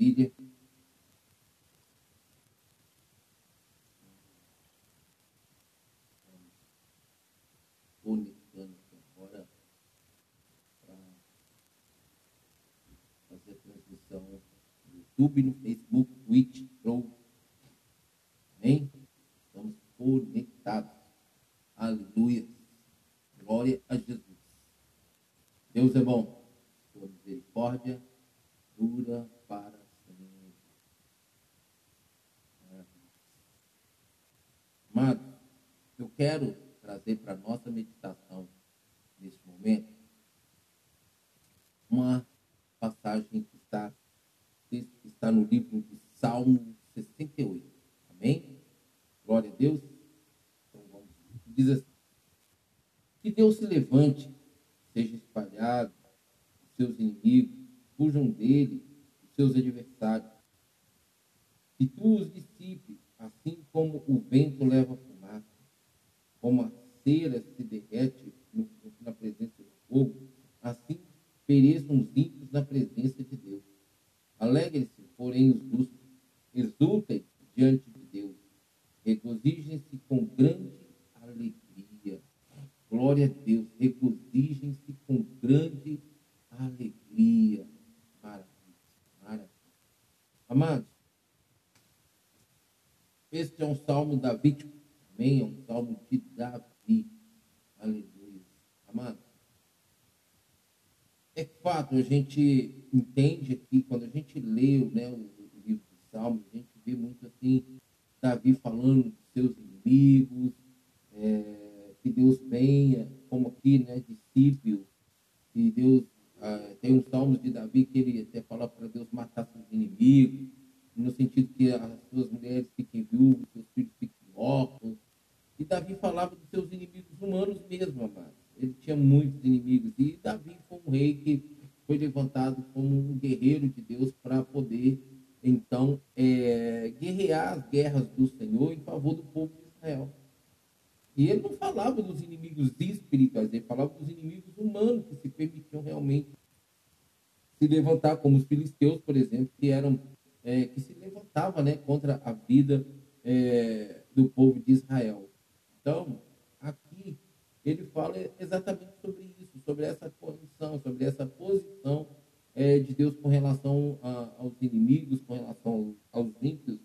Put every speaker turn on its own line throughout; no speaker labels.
Maravilha. Conectando aqui agora para fazer a transmissão no YouTube, no Facebook, Twitch, Troll. Amém? Estamos conectados. Aleluia. Glória a Jesus. Deus é bom. Sua misericórdia dura para sempre. Amado, eu quero trazer para a nossa meditação neste momento uma passagem que está, que está no livro de Salmo 68. Amém? Glória a Deus. Então vamos. Diz assim: Que Deus se levante, seja espalhado, os seus inimigos fujam dele os seus adversários. E tu os dissipe, assim como o como a cera se derrete no, na presença do fogo, assim pereçam os ímpios na presença de Deus. Alegrem-se, porém, os justos, exultem diante de Deus, regozijem-se com grande alegria. Glória a Deus, regozijem-se com grande alegria. Amados, este é um salmo davídico, amém? É um salmo de Davi. Aleluia. Amados, é fato, a gente entende aqui, quando a gente lê né, o, livro de Salmos, a gente vê muito assim, Davi falando dos seus inimigos, é, que Deus venha, como aqui, né, discípulo, que Deus ah, tem uns salmos de Davi que ele até fala para Deus matar seus inimigos, no sentido que as suas mulheres fiquem viúvas, seus filhos fiquem órfãos. E Davi falava dos seus inimigos humanos mesmo, amado. Ele tinha muitos inimigos. E Davi foi um rei que foi levantado como um guerreiro de Deus para poder, então, é, guerrear as guerras do Senhor em favor do povo de Israel. E ele não falava dos inimigos espirituais, ele falava dos inimigos humanos que se permitiam realmente se levantar, como os filisteus, por exemplo, que eram é, que se levantava né, contra a vida é, do povo de Israel. Então, aqui ele fala exatamente sobre isso, sobre essa condição, sobre essa posição é, de Deus com relação a, aos inimigos, com relação aos ímpios.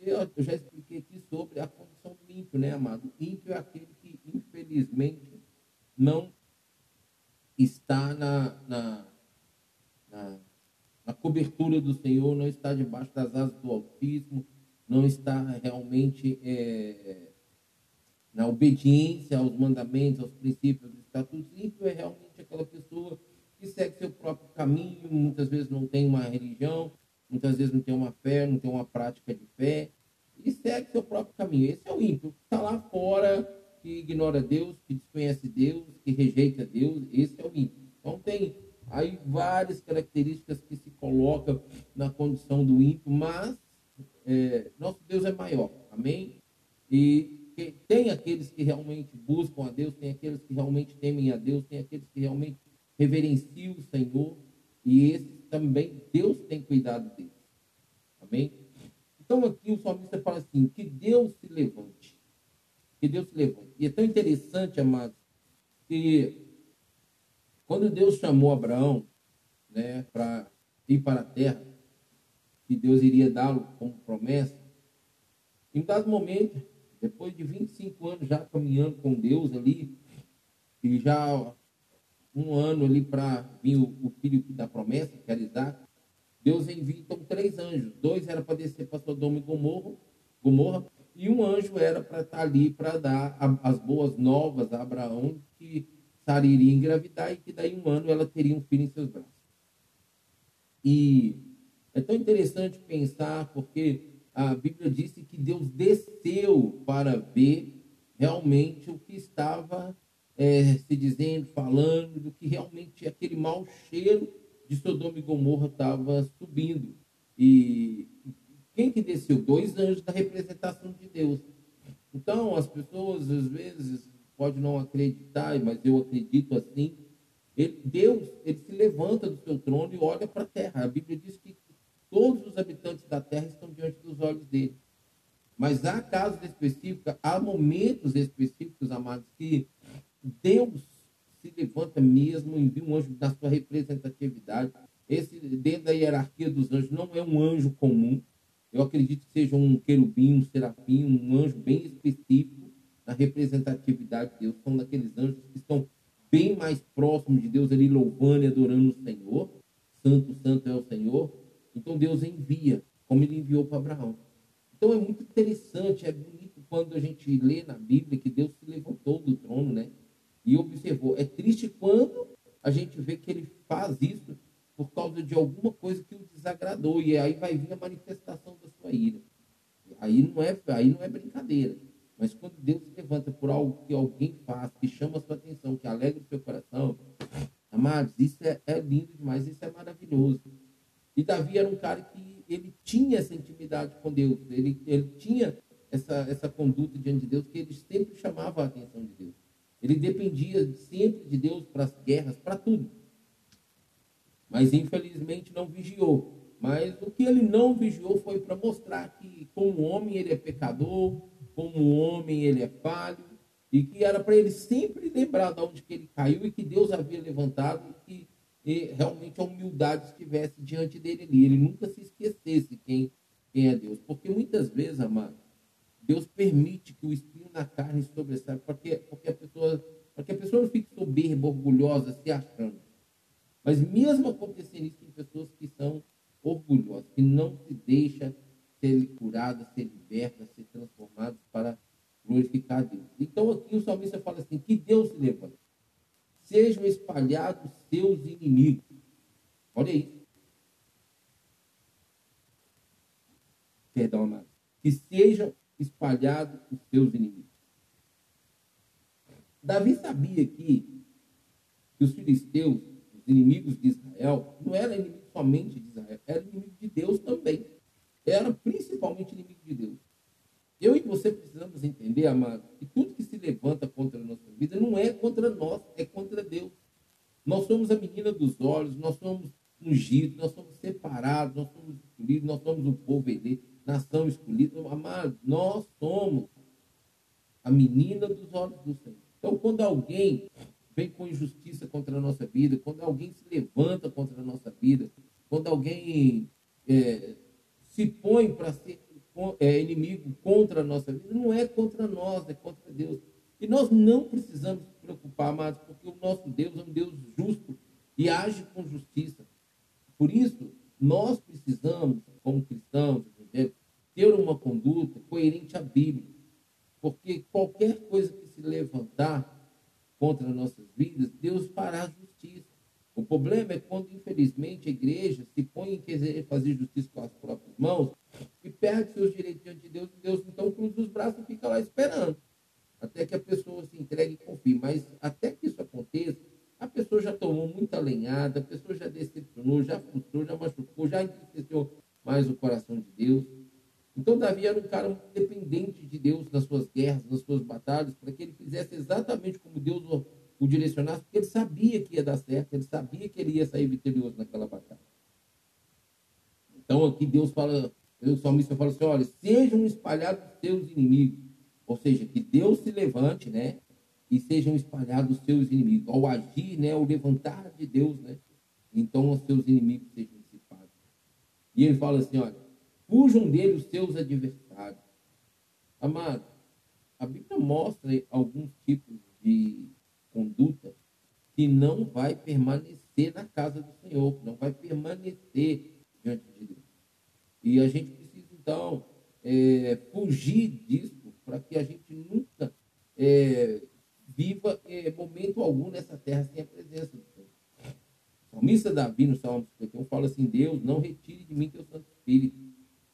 Eu, eu já expliquei aqui sobre a condição do ímpio, né, amado? O ímpio é aquele que, infelizmente, não está na, na, na, na cobertura do Senhor, não está debaixo das asas do Altíssimo, não está realmente é, na obediência aos mandamentos, aos princípios, aos estatutos. Ímpio é realmente aquela pessoa que segue seu próprio caminho, muitas vezes não tem uma religião, muitas vezes não tem uma fé, não tem uma prática de fé, e segue seu próprio caminho. Esse é o ímpio, que está lá fora, que ignora Deus, que desconhece Deus, que rejeita Deus, esse é o ímpio. Então tem aí várias características que se colocam na condição do ímpio, mas é, nosso Deus é maior, amém? E tem aqueles que realmente buscam a Deus, tem aqueles que realmente temem a Deus, tem aqueles que realmente reverenciam o Senhor, e esses também Deus tem cuidado deles. Amém? Então aqui o salmista fala assim, que Deus se levante. Que Deus se levante. E é tão interessante, amados, que quando Deus chamou Abraão né, para ir para a terra, que Deus iria dá-lo como promessa, em um dado momento, depois de 25 anos já caminhando com Deus ali, e já um ano ali para vir o, o, filho da promessa, que era Isaac, Deus envia então três anjos. Dois era para descer para Sodoma e Gomorra, Gomorra, e um anjo era para estar tá ali para dar as boas novas a Abraão que Sara iria engravidar e que daí um ano ela teria um filho em seus braços. E é tão interessante pensar porque a Bíblia disse que Deus desceu para ver realmente o que estava é, se dizendo, falando, do que realmente aquele mau cheiro de Sodoma e Gomorra estava subindo. E quem que desceu? Dois anjos da representação de Deus. Então, as pessoas, às vezes, podem não acreditar, mas eu acredito assim. Ele, Deus, ele se levanta do seu trono e olha para a terra. A Bíblia diz que todos os habitantes da terra estão diante dos olhos dele. Mas há casos específicos, há momentos específicos, amados, que Deus se levanta mesmo, envia um anjo na sua representatividade. Esse, dentro da hierarquia dos anjos, não é um anjo comum. Eu acredito que seja um querubim, um serafim, um anjo bem específico na representatividade de Deus. São daqueles anjos que estão bem mais próximos de Deus ali, louvando e adorando o Senhor. Santo, santo é o Senhor. Então Deus envia, como ele enviou para Abraão. Então é muito interessante, é bonito quando a gente lê na Bíblia que Deus se levantou do trono, né? E observou. É triste quando a gente vê que ele faz isso por causa de alguma coisa que o desagradou. E aí vai vir a manifestação da sua ira. Aí não é, aí não é brincadeira. Mas quando Deus se levanta por algo que alguém faz, que chama a sua atenção, que alegra o seu coração, amados, isso é, é lindo demais, isso é maravilhoso. E Davi era um cara que ele tinha essa intimidade com Deus, ele, ele tinha essa, essa conduta diante de Deus, que ele sempre chamava a atenção de Deus. Ele dependia sempre de Deus para as guerras, para tudo. Mas infelizmente não vigiou. Mas o que ele não vigiou foi para mostrar que, como homem, ele é pecador, como homem, ele é falho, e que era para ele sempre lembrar de onde que ele caiu e que Deus havia levantado e que realmente a humildade estivesse diante dele ali. Ele nunca se esquecesse quem, quem é Deus. Porque muitas vezes, amado, Deus permite que o espinho na carne sobressaia, porque, porque, a pessoa, porque a pessoa não fique soberba, orgulhosa, se achando. Mas mesmo acontecendo isso, tem pessoas que são orgulhosas, que não se deixam ser curadas, ser libertas, ser transformadas para glorificar a Deus. Então aqui o salmista fala assim, que Deus se levanta sejam espalhados seus inimigos. Olha isso. Perdão, amado. Que sejam espalhados os seus inimigos. Davi sabia que, que os filisteus, os inimigos de Israel, não eram inimigos somente de Israel, eram inimigos de Deus também. Eram principalmente inimigos de Deus. Eu e você precisamos entender, amado, que tudo que se levanta contra a nossa vida não é contra nós, é contra Deus. Nós somos a menina dos olhos, nós somos ungidos, nós somos separados, nós somos escolhidos, nós somos o povo eleito, nação escolhida. Amado, nós somos a menina dos olhos do Senhor. Então, quando alguém vem com injustiça contra a nossa vida, quando alguém se levanta contra a nossa vida, quando alguém é, se põe para ser é, inimigo contra a nossa vida, não é contra nós, é contra Deus. E nós não precisamos nos preocupar, amados, porque o nosso Deus é um Deus justo e age com justiça. Por isso, nós precisamos, como cristãos, ter uma conduta coerente à Bíblia. Porque qualquer coisa que se levantar contra nossas vidas, Deus fará. O problema é quando, infelizmente, a igreja se põe em querer fazer justiça com as próprias mãos e perde seus direitos diante de Deus, Deus então cruza os braços e fica lá esperando. Até que a pessoa se entregue e confie. Mas até que isso aconteça, a pessoa já tomou muita lenhada, a pessoa já decepcionou, já frustrou, já machucou, já entristeceu mais o coração de Deus. Então Davi era um cara muito dependente de Deus nas suas guerras, nas suas batalhas, para que ele fizesse exatamente como Deus o, direcionasse, porque ele sabia que ia dar certo, ele sabia que ele ia sair vitorioso naquela batalha. Então aqui Deus fala o salmista fala assim: olha, sejam espalhados seus inimigos. Ou seja, que Deus se levante, né? E sejam espalhados os seus inimigos. Ao agir, né? Ao levantar de Deus, né? Então os seus inimigos sejam dissipados. E ele fala assim: olha, fujam dele os seus adversários. Amado, a Bíblia mostra alguns tipos de conduta que não vai permanecer na casa do Senhor, que não vai permanecer diante de Deus. E a gente precisa, então, é, fugir disso para que a gente nunca é, viva é, momento algum nessa terra sem a presença do Senhor. O salmista Davi, no Salmo 51, fala assim: Deus, não retire de mim teu Santo Espírito.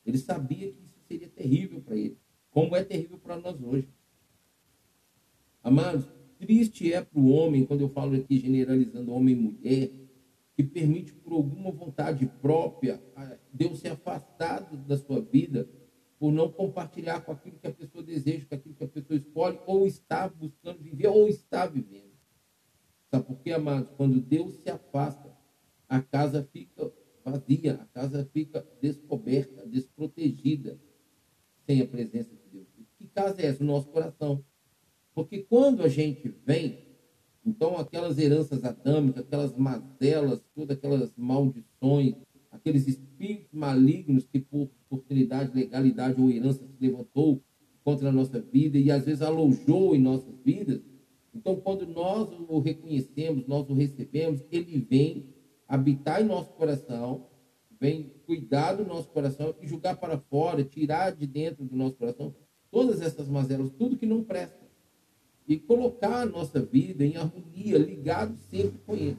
Ele sabia que isso seria terrível para ele, como é terrível para nós hoje. Amados, triste é para o homem, quando eu falo aqui generalizando homem e mulher, que permite por alguma vontade própria Deus ser afastado da sua vida por não compartilhar com aquilo que a pessoa deseja, com aquilo que a pessoa escolhe, ou está buscando viver, ou está vivendo. Sabe por quê, amados? Quando Deus se afasta, a casa fica vazia, a casa fica descoberta, desprotegida, sem a presença de Deus. Que casa é essa? O nosso coração. Porque quando a gente vem, então aquelas heranças adâmicas, aquelas mazelas, todas aquelas maldições, aqueles espíritos malignos que por oportunidade, legalidade ou herança se levantou contra a nossa vida e às vezes alojou em nossas vidas. Então, quando nós o reconhecemos, nós o recebemos, ele vem habitar em nosso coração, vem cuidar do nosso coração e julgar para fora, tirar de dentro do nosso coração todas essas mazelas, tudo que não presta. E colocar a nossa vida em harmonia, ligado sempre com ele.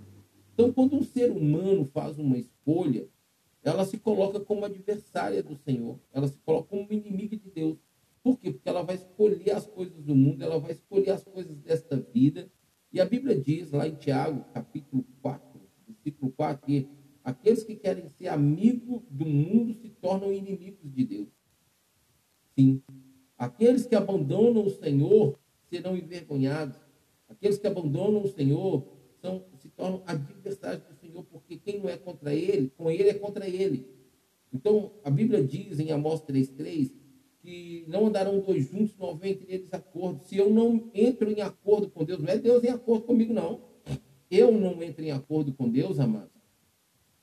Então, quando um ser humano faz uma escolha, ela se coloca como adversária do Senhor, ela se coloca como inimiga de Deus. Por quê? Porque ela vai escolher as coisas do mundo, ela vai escolher as coisas desta vida. E a Bíblia diz lá em Tiago, capítulo 4, versículo 4, que aqueles que querem ser amigos do mundo se tornam inimigos de Deus. Sim. Aqueles que abandonam o Senhor serão envergonhados. Aqueles que abandonam o Senhor são, se tornam adversários do Senhor, porque quem não é contra ele, com ele é contra ele. Então, a Bíblia diz em Amós 3,3 que não andarão dois juntos, não houver entre eles acordo. Se eu não entro em acordo com Deus, não é Deus em acordo comigo, não. Eu não entro em acordo com Deus, amados.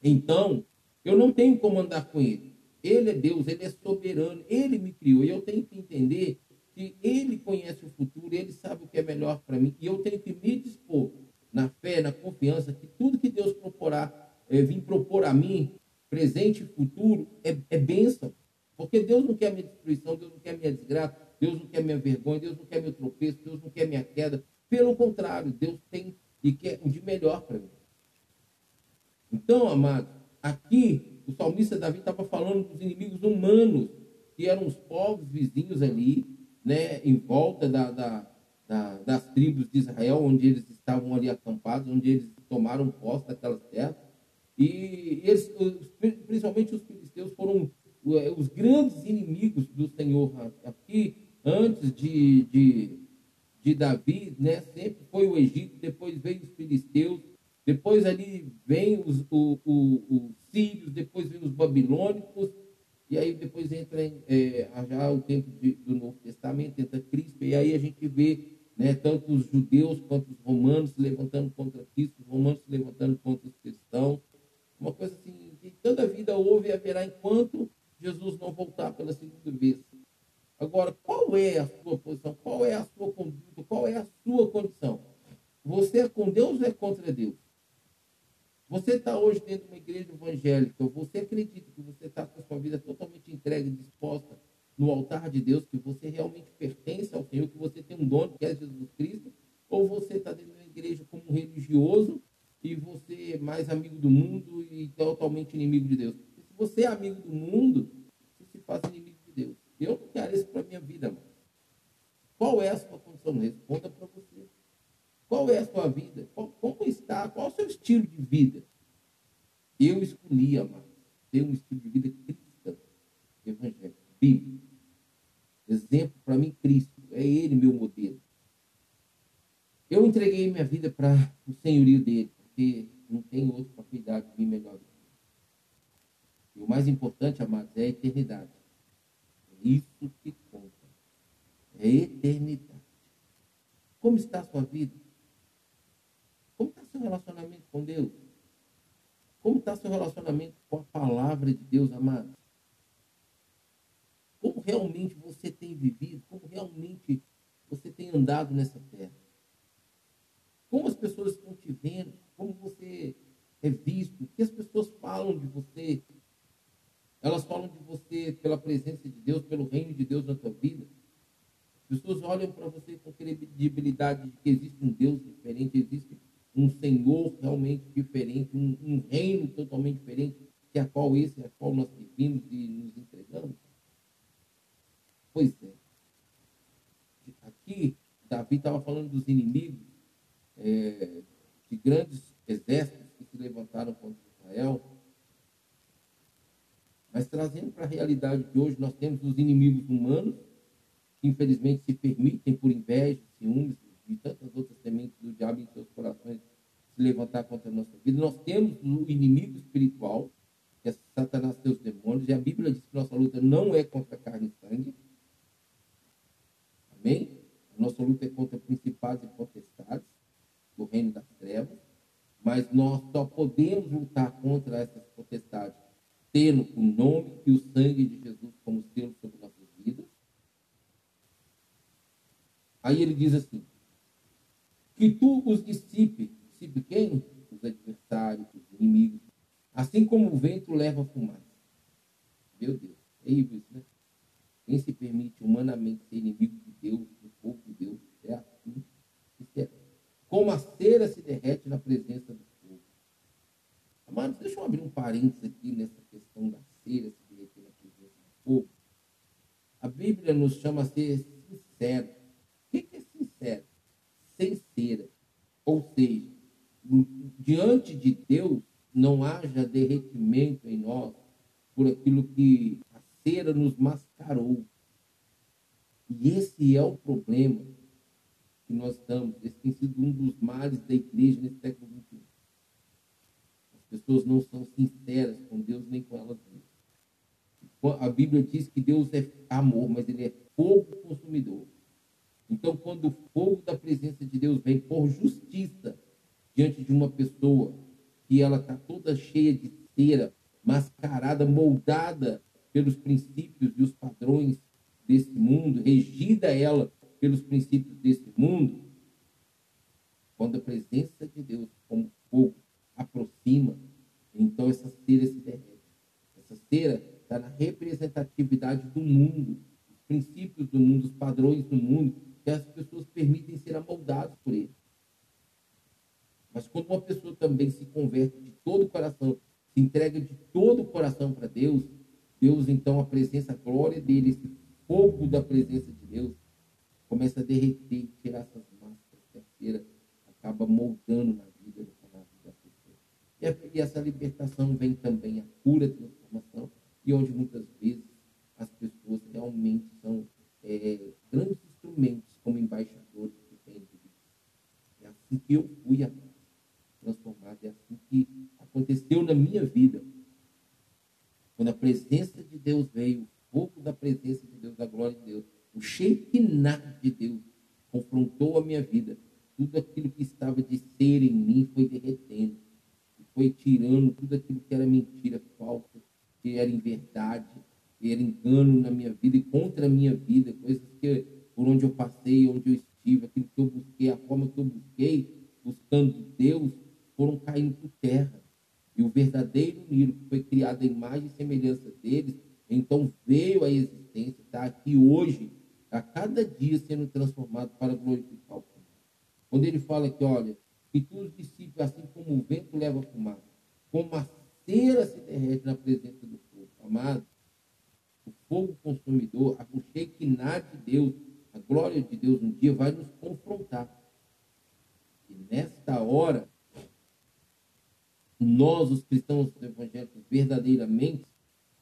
Então, eu não tenho como andar com Ele. Ele é Deus, Ele é soberano, Ele me criou. E eu tenho que entender que Ele conhece o futuro, Ele sabe o que é melhor para mim. E eu tenho que me dispor na fé, na confiança, que tudo que Deus proporar, é, vir propor a mim, presente e futuro, é, é bênção. Porque Deus não quer minha destruição, Deus não quer minha desgraça, Deus não quer minha vergonha, Deus não quer meu tropeço, Deus não quer minha queda. Pelo contrário, Deus tem e quer o de melhor para mim. Então, amado, aqui o salmista Davi estava falando dos inimigos humanos, que eram os povos vizinhos ali, né, em volta da, da, da, das tribos de Israel, onde eles estavam ali acampados, onde eles tomaram posse daquelas terras. E eles, principalmente os filisteus, foram é, os grandes inimigos do Senhor aqui, antes de, de, de Davi, né, sempre foi o Egito, depois veio os filisteus, depois ali vem os, o, o, os sírios, depois vem os babilônicos, e aí depois entra é, já o tempo de, do Novo Testamento, entra Cristo, e aí a gente vê né, tanto os judeus quanto os romanos se levantando contra Cristo, os romanos se levantando contra os cristãos. Uma coisa assim, que toda a vida houve e haverá enquanto Jesus não voltar pela segunda vez. Agora, qual é a sua posição? Qual é a sua conduta? Qual é a sua condição? Você é com Deus ou é contra Deus? Você está hoje dentro de uma igreja evangélica, você acredita que você está com a sua vida totalmente entregue, disposta no altar de Deus, que você realmente pertence ao Senhor, que você tem um dono que é Jesus Cristo, ou você está dentro de uma igreja como um religioso e você é mais amigo do mundo e totalmente inimigo de Deus? você é amigo do mundo, você se faz inimigo de Deus. Eu não quero isso para minha vida, mano. Qual é a sua condição? Responda para você. Qual é a sua vida? Como está? Qual é o seu estilo de vida? Eu escolhi, amado, ter um estilo de vida cristão, evangélico, bíblico. Exemplo para mim, Cristo. É Ele meu modelo. Eu entreguei minha vida para o senhorio dele, porque não tem outro para cuidar de mim melhor do e o mais importante, amados, é a eternidade. É isso que conta. É a eternidade. Como está a sua vida? Seu relacionamento com Deus? Como está seu relacionamento com a palavra de Deus, amados? Como realmente você tem vivido? Como realmente você tem andado nessa terra? Como as pessoas estão te vendo? Como você é visto? O que as pessoas falam de você? Elas falam de você pela presença de Deus, pelo reino de Deus na tua vida. As pessoas olham para você com credibilidade de que existe um Deus diferente, existe um Senhor realmente diferente, um, um reino totalmente diferente, que a qual esse, a qual nós servimos e nos entregamos. Pois é. Aqui, Davi estava falando dos inimigos, é, de grandes exércitos que se levantaram contra Israel mas trazendo para a realidade de hoje, nós temos os inimigos humanos, que infelizmente se permitem por inveja, ciúmes e tantas outras sementes do diabo em seus corações se levantar contra a nossa vida. Nós temos o inimigo espiritual, que é Satanás e seus demônios, e a Bíblia diz que nossa luta não é contra carne e sangue. Amém? A nossa luta é contra principados e potestades do reino das trevas, mas nós só podemos lutar contra essas potestades tendo o nome e o sangue de Jesus como selo sobre nossas vidas. Aí ele diz assim: que tu os dissipe, dissipe quem? Os adversários, os inimigos, assim como o vento leva a fumaça. Meu Deus, é isso, né? Quem se permite humanamente ser inimigo de Deus, do povo de Deus, é assim. É. Como a cera se derrete na presença do fogo. Amados, deixa eu abrir um parênteses aqui nessa questão da cera se derreter na presença do fogo. A Bíblia nos chama a ser sincero. O que é sincero? Sem cera. Ou seja, diante de Deus não haja derretimento em nós por aquilo que a cera nos mascarou. E esse é o problema que nós estamos. Esse tem sido um dos males da igreja nesse século XXI. As pessoas não são sinceras com Deus nem com elas mesmas. A Bíblia diz que Deus é amor, mas ele é fogo consumidor. Então, quando o fogo da presença de Deus vem por justiça diante de uma pessoa que ela está toda cheia de cera, mascarada, moldada pelos princípios e os padrões desse mundo, regida ela pelos princípios desse mundo, quando a presença de Deus, como fogo, aproxima, então essa cera se derrete. Essa cera está na representatividade do mundo, os princípios do mundo, os padrões do mundo, as pessoas permitem ser amoldadas por ele. Mas quando uma pessoa também se converte de todo o coração, se entrega de todo o coração para Deus, Deus então a presença, a glória dele, esse fogo da presença de Deus, começa a derreter, tirar essas máscaras cera acaba moldando na vida, na vida da pessoa. E essa libertação vem também a cura, a transformação, e onde muitas vezes as pessoas realmente são é, grandes instrumentos como embaixadores do reino de Deus. É assim que eu fui transformado, é assim que aconteceu na minha vida. Quando a presença de Deus veio, o fogo da presença de Deus, da glória de Deus, o Shekinah de Deus confrontou a minha vida. Tudo aquilo que estava de ser em mim foi derretendo. Foi tirando tudo aquilo que era mentira, falsa, que era inverdade, que era engano na minha vida e contra a minha vida, coisas que por onde eu passei, onde eu estive, aquilo que eu busquei, a forma que eu busquei, buscando Deus, foram caindo por terra. E o verdadeiro Nilo, que foi criado à imagem e semelhança deles, então veio à existência, está aqui hoje a cada dia sendo transformado para glorificar o Pai. Quando ele fala que, olha, que tu os discípulos, assim como o vento leva a fumaça, como a cera se derrete na presença do fogo, amado, o fogo consumidor, a Shekinah de Deus, glória de Deus um dia vai nos confrontar. E nesta hora, nós, os cristãos evangélicos, verdadeiramente,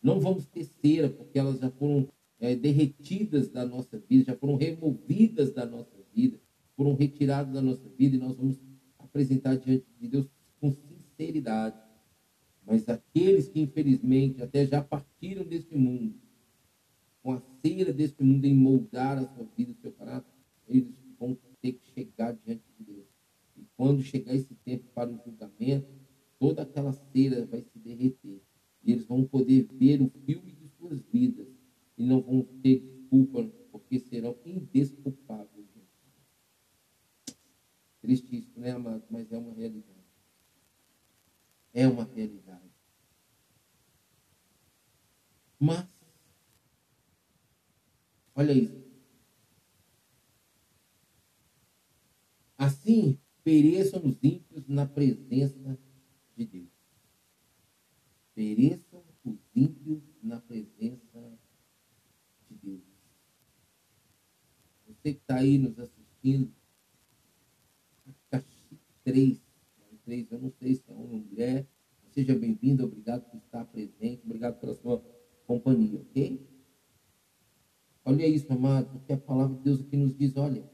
não vamos ter cera, porque elas já foram é, derretidas da nossa vida, já foram removidas da nossa vida, foram retiradas da nossa vida e nós vamos apresentar diante de Deus com sinceridade. Mas aqueles que infelizmente até já partiram deste mundo, com a cera deste mundo em moldar a sua vida, o seu caráter, eles vão ter que chegar diante de Deus. E quando chegar esse tempo para o julgamento, toda aquela cera vai se derreter. E eles vão poder ver o filme de suas vidas e não vão ter desculpa, porque serão indesculpáveis. Triste isso, né, amado? Mas é uma realidade. É uma realidade. Mas, olha isso. Assim, pereçam os ímpios na presença de Deus. Pereçam os ímpios na presença de Deus. Você que está aí nos assistindo, 3, 3, eu não sei se é homem ou mulher, seja bem-vindo, obrigado por estar presente, obrigado pela sua companhia, ok? Olha isso, amado, porque a palavra de Deus aqui nos diz, olha,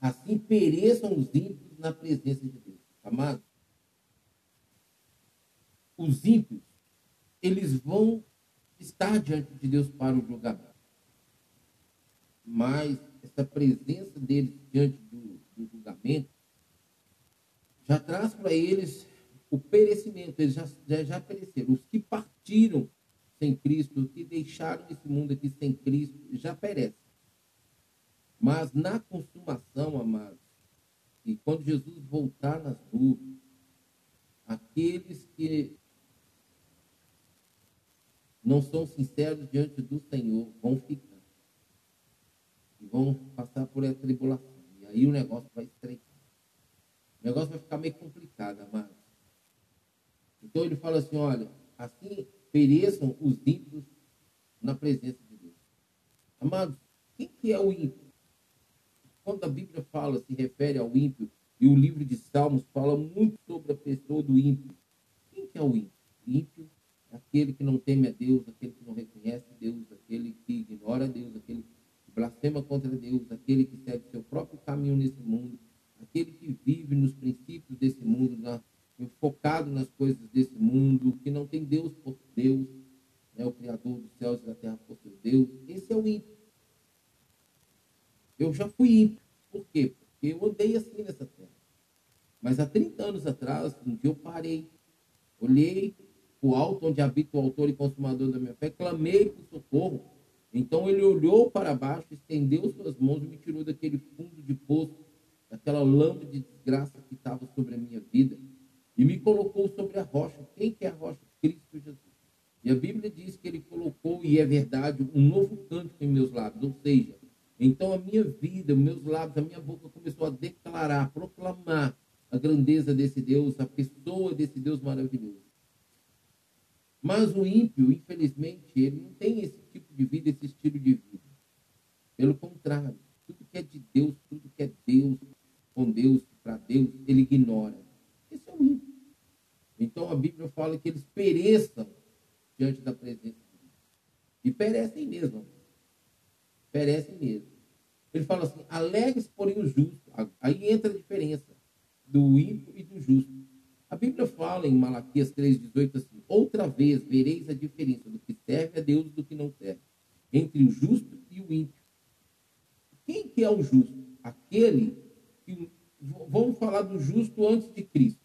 assim pereçam os ímpios na presença de Deus. Amado, os ímpios eles vão estar diante de Deus para o julgamento. Mas essa presença deles diante do, do julgamento já traz para eles o perecimento, eles já, já, já pereceram. Os que partiram sem Cristo, que deixaram esse mundo aqui sem Cristo, já perecem. Mas na consumação, amados, e quando Jesus voltar nas nuvens, aqueles que não são sinceros diante do Senhor vão ficar. E vão passar por essa tribulação. E aí o negócio vai estreitar. O negócio vai ficar meio complicado, amados. Então ele fala assim: olha, assim pereçam os ímpios na presença de Deus. Amados, quem que é o ímpio? Quando a Bíblia fala, se refere ao ímpio, e o livro de Salmos fala muito sobre a pessoa do ímpio. Quem que é o ímpio? O ímpio é aquele que não teme a Deus, aquele que não reconhece Deus, aquele que ignora Deus, aquele que blasfema contra Deus, aquele que segue seu próprio caminho nesse mundo, aquele que vive nos princípios desse mundo, na, focado nas coisas desse mundo, que não tem Deus por Deus, né, o Criador dos céus e da terra por seu Deus. Esse é o ímpio. Eu já fui ímpio. Por quê? Porque eu andei assim nessa terra. Mas há 30 anos atrás, um dia eu parei, olhei o alto onde habita o autor e consumador da minha fé, clamei por socorro. Então ele olhou para baixo, estendeu suas mãos e me tirou daquele fundo de poço, daquela lama de desgraça que estava sobre a minha vida, e me colocou sobre a rocha. Quem que é a rocha? Cristo Jesus. E a Bíblia diz que ele colocou, e é verdade, um novo canto em meus lábios, ou seja, então a minha vida, meus lábios, a minha boca começou a declarar, proclamar a grandeza desse Deus, a pessoa desse Deus maravilhoso. Mas o ímpio, infelizmente, ele não tem esse tipo de vida, esse estilo de vida. Pelo contrário, tudo que é de Deus, tudo que é Deus, com Deus, para Deus, ele ignora. Esse é o ímpio. Então a Bíblia fala que eles pereçam diante da presença de Deus. E perecem mesmo. Perecem mesmo. Ele fala assim: alegre-se, porém, o justo. Aí entra a diferença do ímpio e do justo. A Bíblia fala em Malaquias 3,18 assim: Outra vez vereis a diferença do que serve a Deus e do que não serve, entre o justo e o ímpio. Quem que é o justo? Aquele que. Vamos falar do justo antes de Cristo,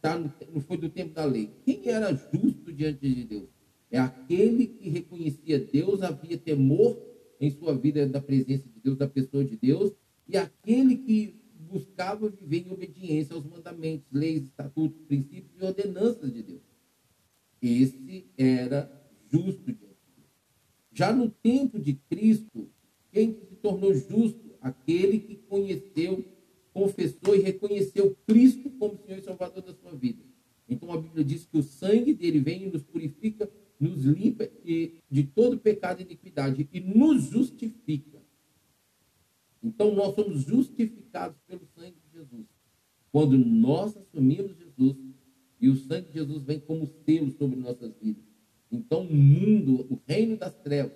tá no, não foi do tempo da lei. Quem era justo diante de Deus? É aquele que reconhecia Deus, havia temor em sua vida da presença de Deus, da pessoa de Deus, e aquele que buscava viver em obediência aos mandamentos, leis, estatutos, princípios e ordenanças de Deus. Esse era justo diante de Deus. Já no tempo de Cristo, quem se tornou justo? Aquele que conheceu, confessou e reconheceu Cristo como Senhor e Salvador da sua vida. Então a Bíblia diz que o sangue dele vem e nos purifica, nos limpa de todo pecado e iniquidade e nos justifica. Então nós somos justificados pelo sangue de Jesus. Quando nós assumimos Jesus e o sangue de Jesus vem como selo sobre nossas vidas. Então o mundo, o reino das trevas,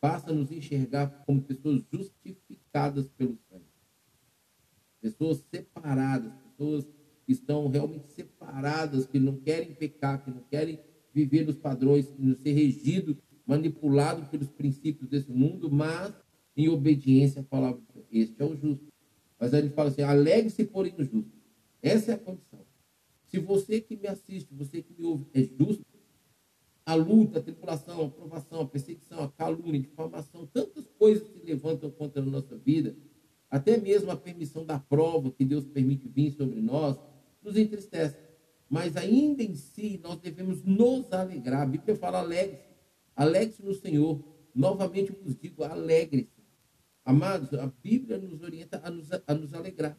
passa a nos enxergar como pessoas justificadas pelo sangue. Pessoas separadas, pessoas que estão realmente separadas, que não querem pecar, que não querem viver nos padrões, não ser regido, manipulado pelos princípios desse mundo, mas em obediência à palavra. Este é o justo. Mas aí ele fala assim: alegre-se, porém, o justo. Essa é a condição. Se você que me assiste, você que me ouve, é justo, a luta, a tribulação, a provação, a perseguição, a calúnia, a difamação, tantas coisas se levantam contra a nossa vida, até mesmo a permissão da prova que Deus permite vir sobre nós, nos entristece. Mas ainda em si, nós devemos nos alegrar. A Bíblia fala alegre-se. Alegre-se no Senhor. Novamente eu vos digo, alegre-se. Amados, a Bíblia nos orienta a nos, a nos alegrar.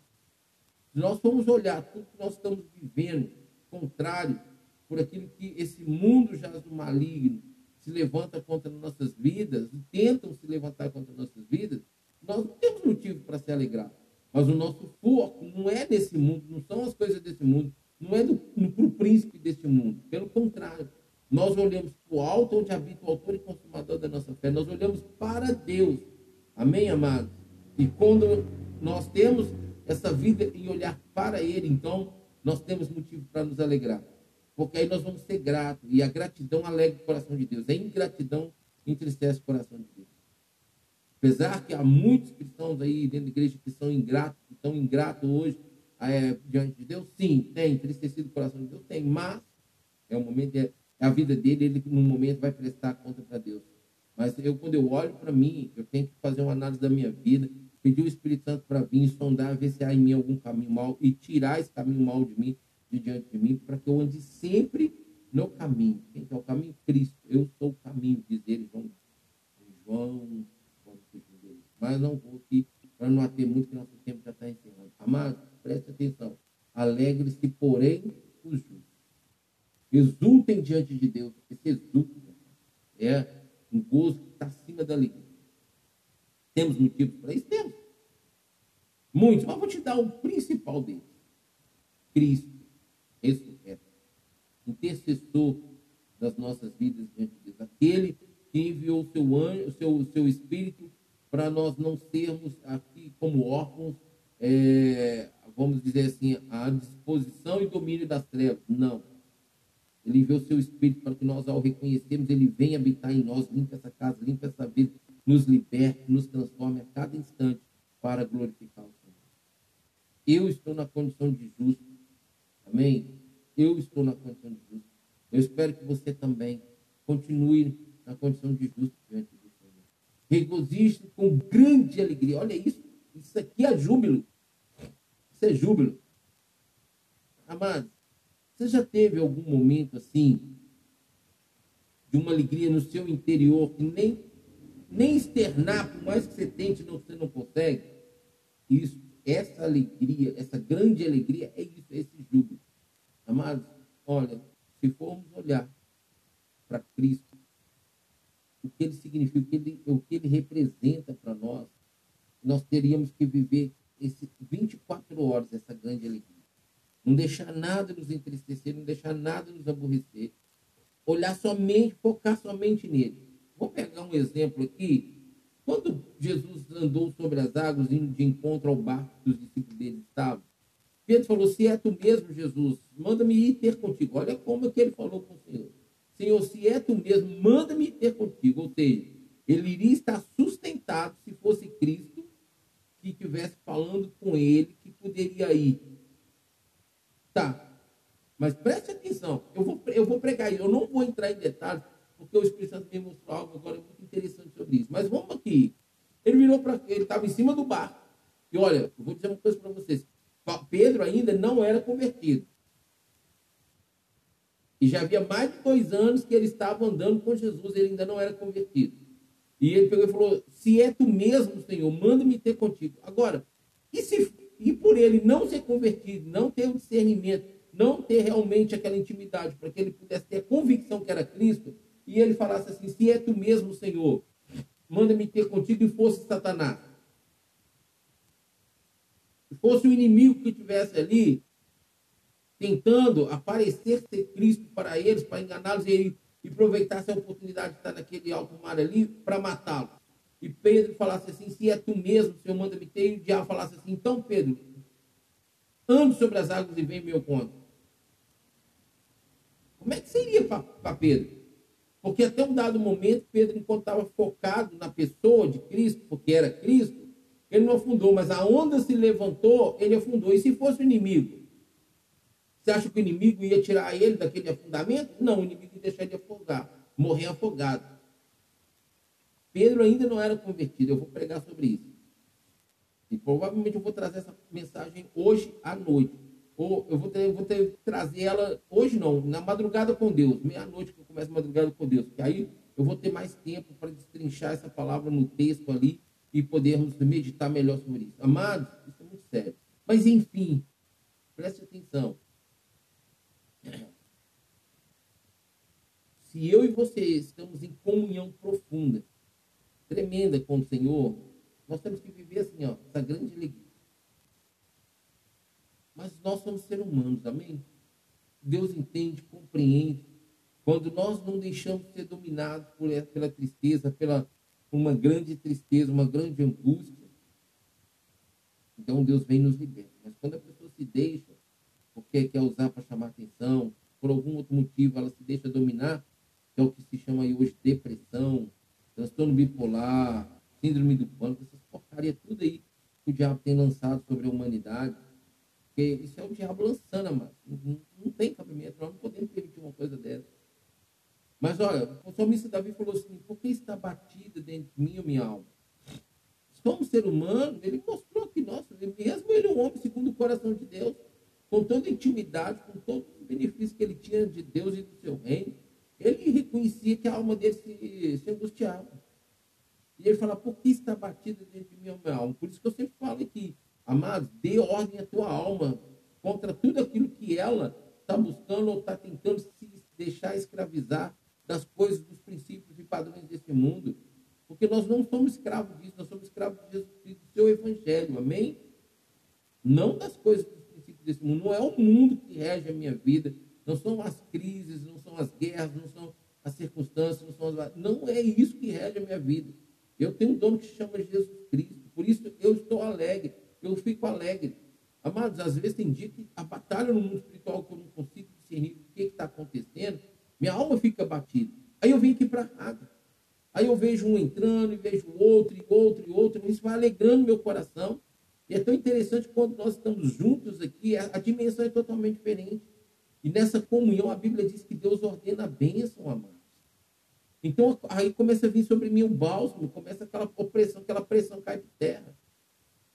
Se nós formos olhar tudo que nós estamos vivendo, contrário, por aquilo que esse mundo jaz do maligno se levanta contra nossas vidas, tentam se levantar contra nossas vidas, nós não temos motivo para se alegrar. Mas o nosso foco não é desse mundo, não são as coisas desse mundo, não é para o príncipe desse mundo. Pelo contrário, nós olhamos para o alto onde habita o autor e consumador da nossa fé. Nós olhamos para Deus Amém, amados? E quando nós temos essa vida e olhar para Ele, então nós temos motivo para nos alegrar. Porque aí nós vamos ser gratos. E a gratidão alegra o coração de Deus. A ingratidão entristece o coração de Deus. Apesar que há muitos cristãos aí dentro da igreja que são ingratos, que estão ingratos hoje é, diante de Deus, sim, tem entristecido o coração de Deus, tem, mas é o momento, é, a vida dele, ele no momento vai prestar conta para Deus. Mas eu, quando eu olho para mim, eu tenho que fazer uma análise da minha vida, pedir o Espírito Santo para vir, sondar, ver se há em mim algum caminho mal e tirar esse caminho mal de mim, de diante de mim, para que eu ande sempre no caminho. Quem é o caminho? Cristo. Eu sou o caminho, diz ele, João. João, mas não vou aqui para não ater muito, que nosso tempo já está encerrando. Amado, preste atenção. Alegre-se, porém, os justos. Exultem diante de Deus. Esse exulto é um gozo que está acima da alegria. Temos motivos para isso? Temos. Muitos, mas vou te dar o principal deles. Cristo ressurreto. Intercessor das nossas vidas diante de Deus. Aquele que enviou seu anjo, seu, seu espírito para nós não sermos aqui como órfãos, é, vamos dizer assim, à disposição e domínio das trevas. Não. Ele enviou o seu Espírito para que nós, ao reconhecermos, ele venha habitar em nós, limpa essa casa, limpa essa vida, nos liberte, nos transforme a cada instante para glorificar o Senhor. Eu estou na condição de justo. Amém? Eu estou na condição de justo. Eu espero que você também continue na condição de justo diante regozije com grande alegria. Olha isso, isso aqui é júbilo. Isso é júbilo. Amado, você já teve algum momento assim, de uma alegria no seu interior, que nem, nem externar, por mais que você tente, não, você não consegue? Isso, essa alegria, essa grande alegria, é isso, é esse júbilo. Amados, olha, se formos olhar para Cristo, o que ele significa, o que ele, o que ele representa para nós, nós teríamos que viver esse 24 horas essa grande alegria. Não deixar nada nos entristecer, não deixar nada nos aborrecer. Olhar somente, focar somente nele. Vou pegar um exemplo aqui. Quando Jesus andou sobre as águas, indo de encontro ao barco que os discípulos dele estavam, Pedro falou: Se é tu mesmo, Jesus, manda-me ir ter contigo. Olha como que ele falou com o Senhor. Senhor, se é tu mesmo, manda-me ter contigo. Ou seja, ele iria estar sustentado se fosse Cristo que estivesse falando com ele, que poderia ir. Tá. Mas preste atenção, eu vou, eu vou pregar isso, eu não vou entrar em detalhes, porque o Espírito Santo me mostrou algo agora muito interessante sobre isso. Mas vamos aqui. Ele virou para. Ele estava em cima do barco. E olha, eu vou dizer uma coisa para vocês. Pedro ainda não era convertido. E já havia mais de dois anos que ele estava andando com Jesus, ele ainda não era convertido. E ele pegou e falou: Se é tu mesmo, Senhor, manda-me ter contigo. Agora, e, se, e por ele não ser convertido, não ter o discernimento, não ter realmente aquela intimidade, para que ele pudesse ter a convicção que era Cristo, e ele falasse assim: Se é tu mesmo, Senhor, manda-me ter contigo, e fosse Satanás. Se fosse o inimigo que estivesse ali, tentando aparecer ser Cristo para eles, para enganá-los e, e aproveitar essa oportunidade de estar naquele alto mar ali para matá-los. E Pedro falasse assim: Se é tu mesmo, Senhor, manda-me ter. E o diabo falasse assim: Então, Pedro, ande sobre as águas e vem meu conto. Como é que seria para Pedro? Porque até um dado momento, Pedro, enquanto estava focado na pessoa de Cristo, porque era Cristo, ele não afundou, mas a onda se levantou, ele afundou. E se fosse o inimigo? Você acha que o inimigo ia tirar ele daquele afundamento? Não, o inimigo ia deixar ele afogar, morrer afogado. Pedro ainda não era convertido. Eu vou pregar sobre isso. E provavelmente eu vou trazer essa mensagem hoje à noite. Ou eu vou ter, eu vou ter trazer ela hoje não, na madrugada com Deus, meia-noite que eu começo a madrugada com Deus, porque aí eu vou ter mais tempo para destrinchar essa palavra no texto ali e podermos meditar melhor sobre isso. Amados, isso é muito sério. Mas enfim, preste atenção. Se eu e você estamos em comunhão profunda, tremenda com o Senhor, nós temos que viver assim, ó, essa grande alegria. Mas nós somos seres humanos, amém? Deus entende, compreende. Quando nós não deixamos ser dominados por, pela tristeza, pela uma grande tristeza, uma grande angústia, então Deus vem nos libertar. Mas quando a pessoa se deixa, porque quer usar para chamar atenção, por algum outro motivo, ela se deixa dominar, que é o que se chama aí hoje depressão, transtorno bipolar, síndrome do pânico, essas porcaria tudo aí que o diabo tem lançado sobre a humanidade. Porque isso é o diabo lançando, mas não, não tem cabimento, nós não podemos permitir uma coisa dessa. Mas olha, o salmista Davi falou assim: por que está batida dentro de mim, minha alma? Somos ser humano, ele mostrou que nós, mesmo ele é um homem segundo o coração de Deus, com toda intimidade, com todos os benefícios que ele tinha de Deus e do seu reino, ele reconhecia que a alma dele se, se angustiava. E ele fala, por que está batida dentro de minha alma? Por isso que eu sempre falo aqui, amados, dê ordem à tua alma contra tudo aquilo que ela está buscando ou está tentando se deixar escravizar das coisas, dos princípios e padrões desse mundo. Porque nós não somos escravos disso, nós somos escravos de Jesus Cristo, do seu evangelho, amém? Não das coisas, princípios desse mundo. Não é o mundo que rege a minha vida, não são as crises, não são as guerras, não são as circunstâncias, não são as... Não é isso que rege a minha vida. Eu tenho um dono que se chama Jesus Cristo. Por isso eu estou alegre, eu fico alegre. Amados, às vezes tem dia que a batalha no mundo espiritual que eu não consigo discernir o que está acontecendo, minha alma fica batida. Aí eu venho aqui para a rádio. Aí eu vejo um entrando, e vejo outro, e outro, e outro. Isso vai alegrando meu coração. E é tão interessante quando nós estamos juntos aqui, a, a dimensão é totalmente diferente. E nessa comunhão, a Bíblia diz que Deus ordena a bênção, amados. Então, aí começa a vir sobre mim o bálsamo, começa aquela opressão, aquela pressão cai por terra.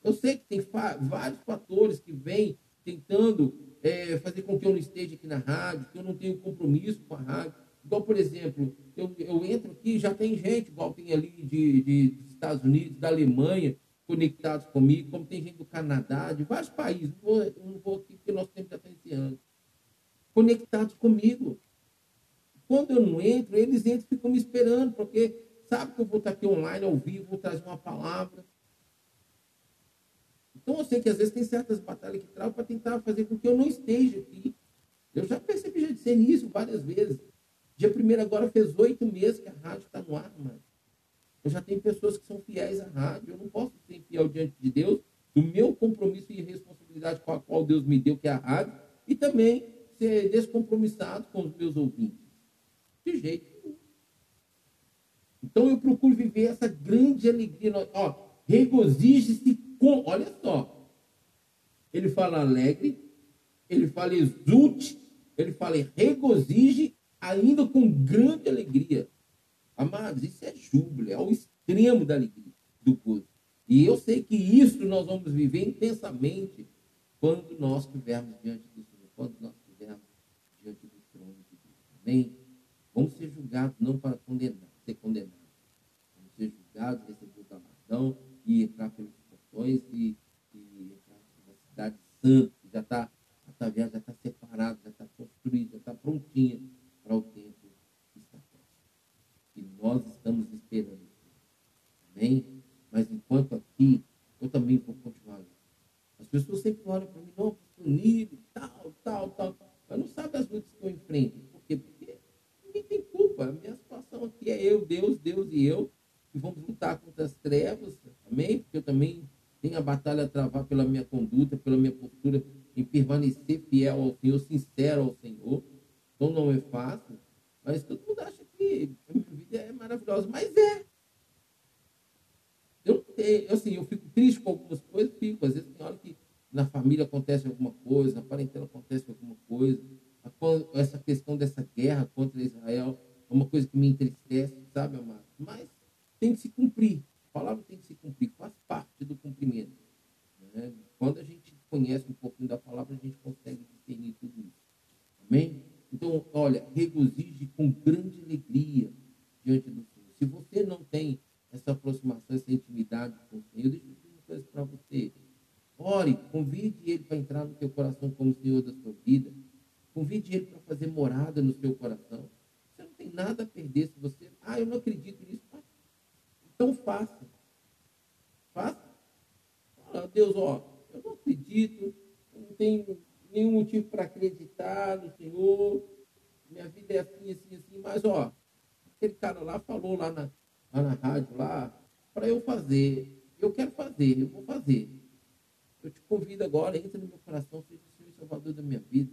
Eu sei que tem fa vários fatores que vêm tentando é, fazer com que eu não esteja aqui na rádio, que eu não tenho compromisso com a rádio. Igual, por exemplo, eu, eu entro aqui já tem gente, igual tem ali de, de, dos Estados Unidos, da Alemanha, conectados comigo, como tem gente do Canadá, de vários países. Não vou, não vou aqui porque nosso tempo já está encerrando. Conectados comigo. Quando eu não entro, eles entram e ficam me esperando, porque sabe que eu vou estar aqui online, ao vivo, vou trazer uma palavra. Então eu sei que às vezes tem certas batalhas que travam para tentar fazer com que eu não esteja aqui. Eu já percebi, já disse nisso várias vezes. Dia primeiro agora fez oito meses que a rádio está no ar, mano. Eu já tenho pessoas que são fiéis à rádio. Eu não posso ser fiel diante de Deus, do meu compromisso e responsabilidade com a qual Deus me deu, que é a rádio, e também ser descompromissado com os meus ouvintes. De jeito nenhum. Então eu procuro viver essa grande alegria. Ó, regozije-se com. Olha só. Ele fala alegre, ele fala exulte, ele fala regozije, ainda com grande alegria. Amados, isso é júbilo, é o extremo da alegria, do gozo. E eu sei que isso nós vamos viver intensamente quando nós estivermos diante do Senhor, quando nós estivermos diante do trono de Deus. Amém? Vamos ser julgados não para condenar, ser condenados. Vamos ser julgados, receber o galardão e entrar pelos portões e, e entrar na cidade santa, já está já está separada, já está construída, já está prontinha para o tempo. E nós estamos esperando. Amém? Mas enquanto aqui, eu também vou continuar. As pessoas sempre olham para mim, não, pastor Nível, tal, tal, tal. Mas não sabe as lutas que eu enfrento. Por quê? Porque ninguém tem culpa. A minha situação aqui é eu, Deus, Deus e eu. E vamos lutar contra as trevas. Amém? Porque eu também tenho a batalha a travar pela minha conduta, pela minha postura em permanecer fiel ao Senhor, sincero ao Senhor. Então não é fácil. Mas todo mundo acha que a minha vida é maravilhosa. Mas é. Eu, assim, eu fico triste com algumas coisas, fico. Às vezes tem hora que na família acontece alguma coisa, na parentela acontece alguma coisa essa questão dessa guerra contra Israel é uma coisa que me entristece, sabe, amado? Mas tem que se cumprir. A palavra tem que se cumprir, faz parte do cumprimento. Né? Quando a gente conhece um pouquinho da palavra, a gente consegue discernir tudo isso. Amém? Então, olha, regozije com grande alegria diante do Senhor. Se você não tem essa aproximação, essa intimidade com o Senhor, deixa eu dizer uma coisa para você. Ore, convide Ele para entrar no teu coração como Senhor da sua vida. Convide ele para fazer morada no seu coração. Você não tem nada a perder se você. Ah, eu não acredito nisso. Então faça. Faça. Fala, Deus, ó, eu não acredito, eu não tenho nenhum motivo para acreditar no Senhor. Minha vida é assim, assim, assim, mas ó, aquele cara lá falou lá na, lá na rádio lá, para eu fazer. Eu quero fazer, eu vou fazer. Eu te convido agora, entra no meu coração, seja o Senhor Salvador da minha vida.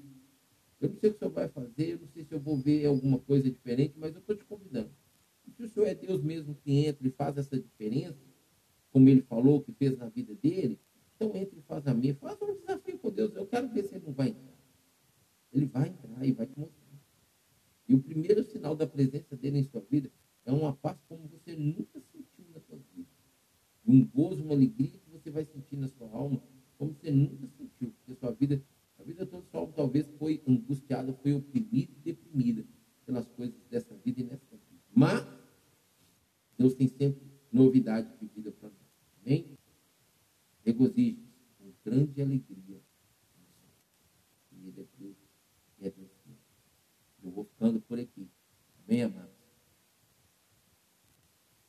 Eu não sei o que o senhor vai fazer, eu não sei se eu vou ver alguma coisa diferente, mas eu estou te convidando. E se o senhor é Deus mesmo que entra e faz essa diferença, como ele falou que fez na vida dele, então entre e faz a minha. Faz um desafio com Deus. Eu quero ver se ele não vai entrar. Ele vai entrar e vai te mostrar. E o primeiro sinal da presença dele em sua vida é uma paz como você nunca sentiu na sua vida. Um gozo, uma alegria que você vai sentir na sua alma como você nunca sentiu. Porque sua vida, a vida toda sua alma talvez foi angustiada, foi oprimida e deprimida pelas coisas dessa vida e nessa vida. Mas Deus tem sempre novidade de vida para nós. Amém? Regozije com grande alegria. E Ele é Deus e é Deus. Eu vou ficando por aqui. Amém, amado?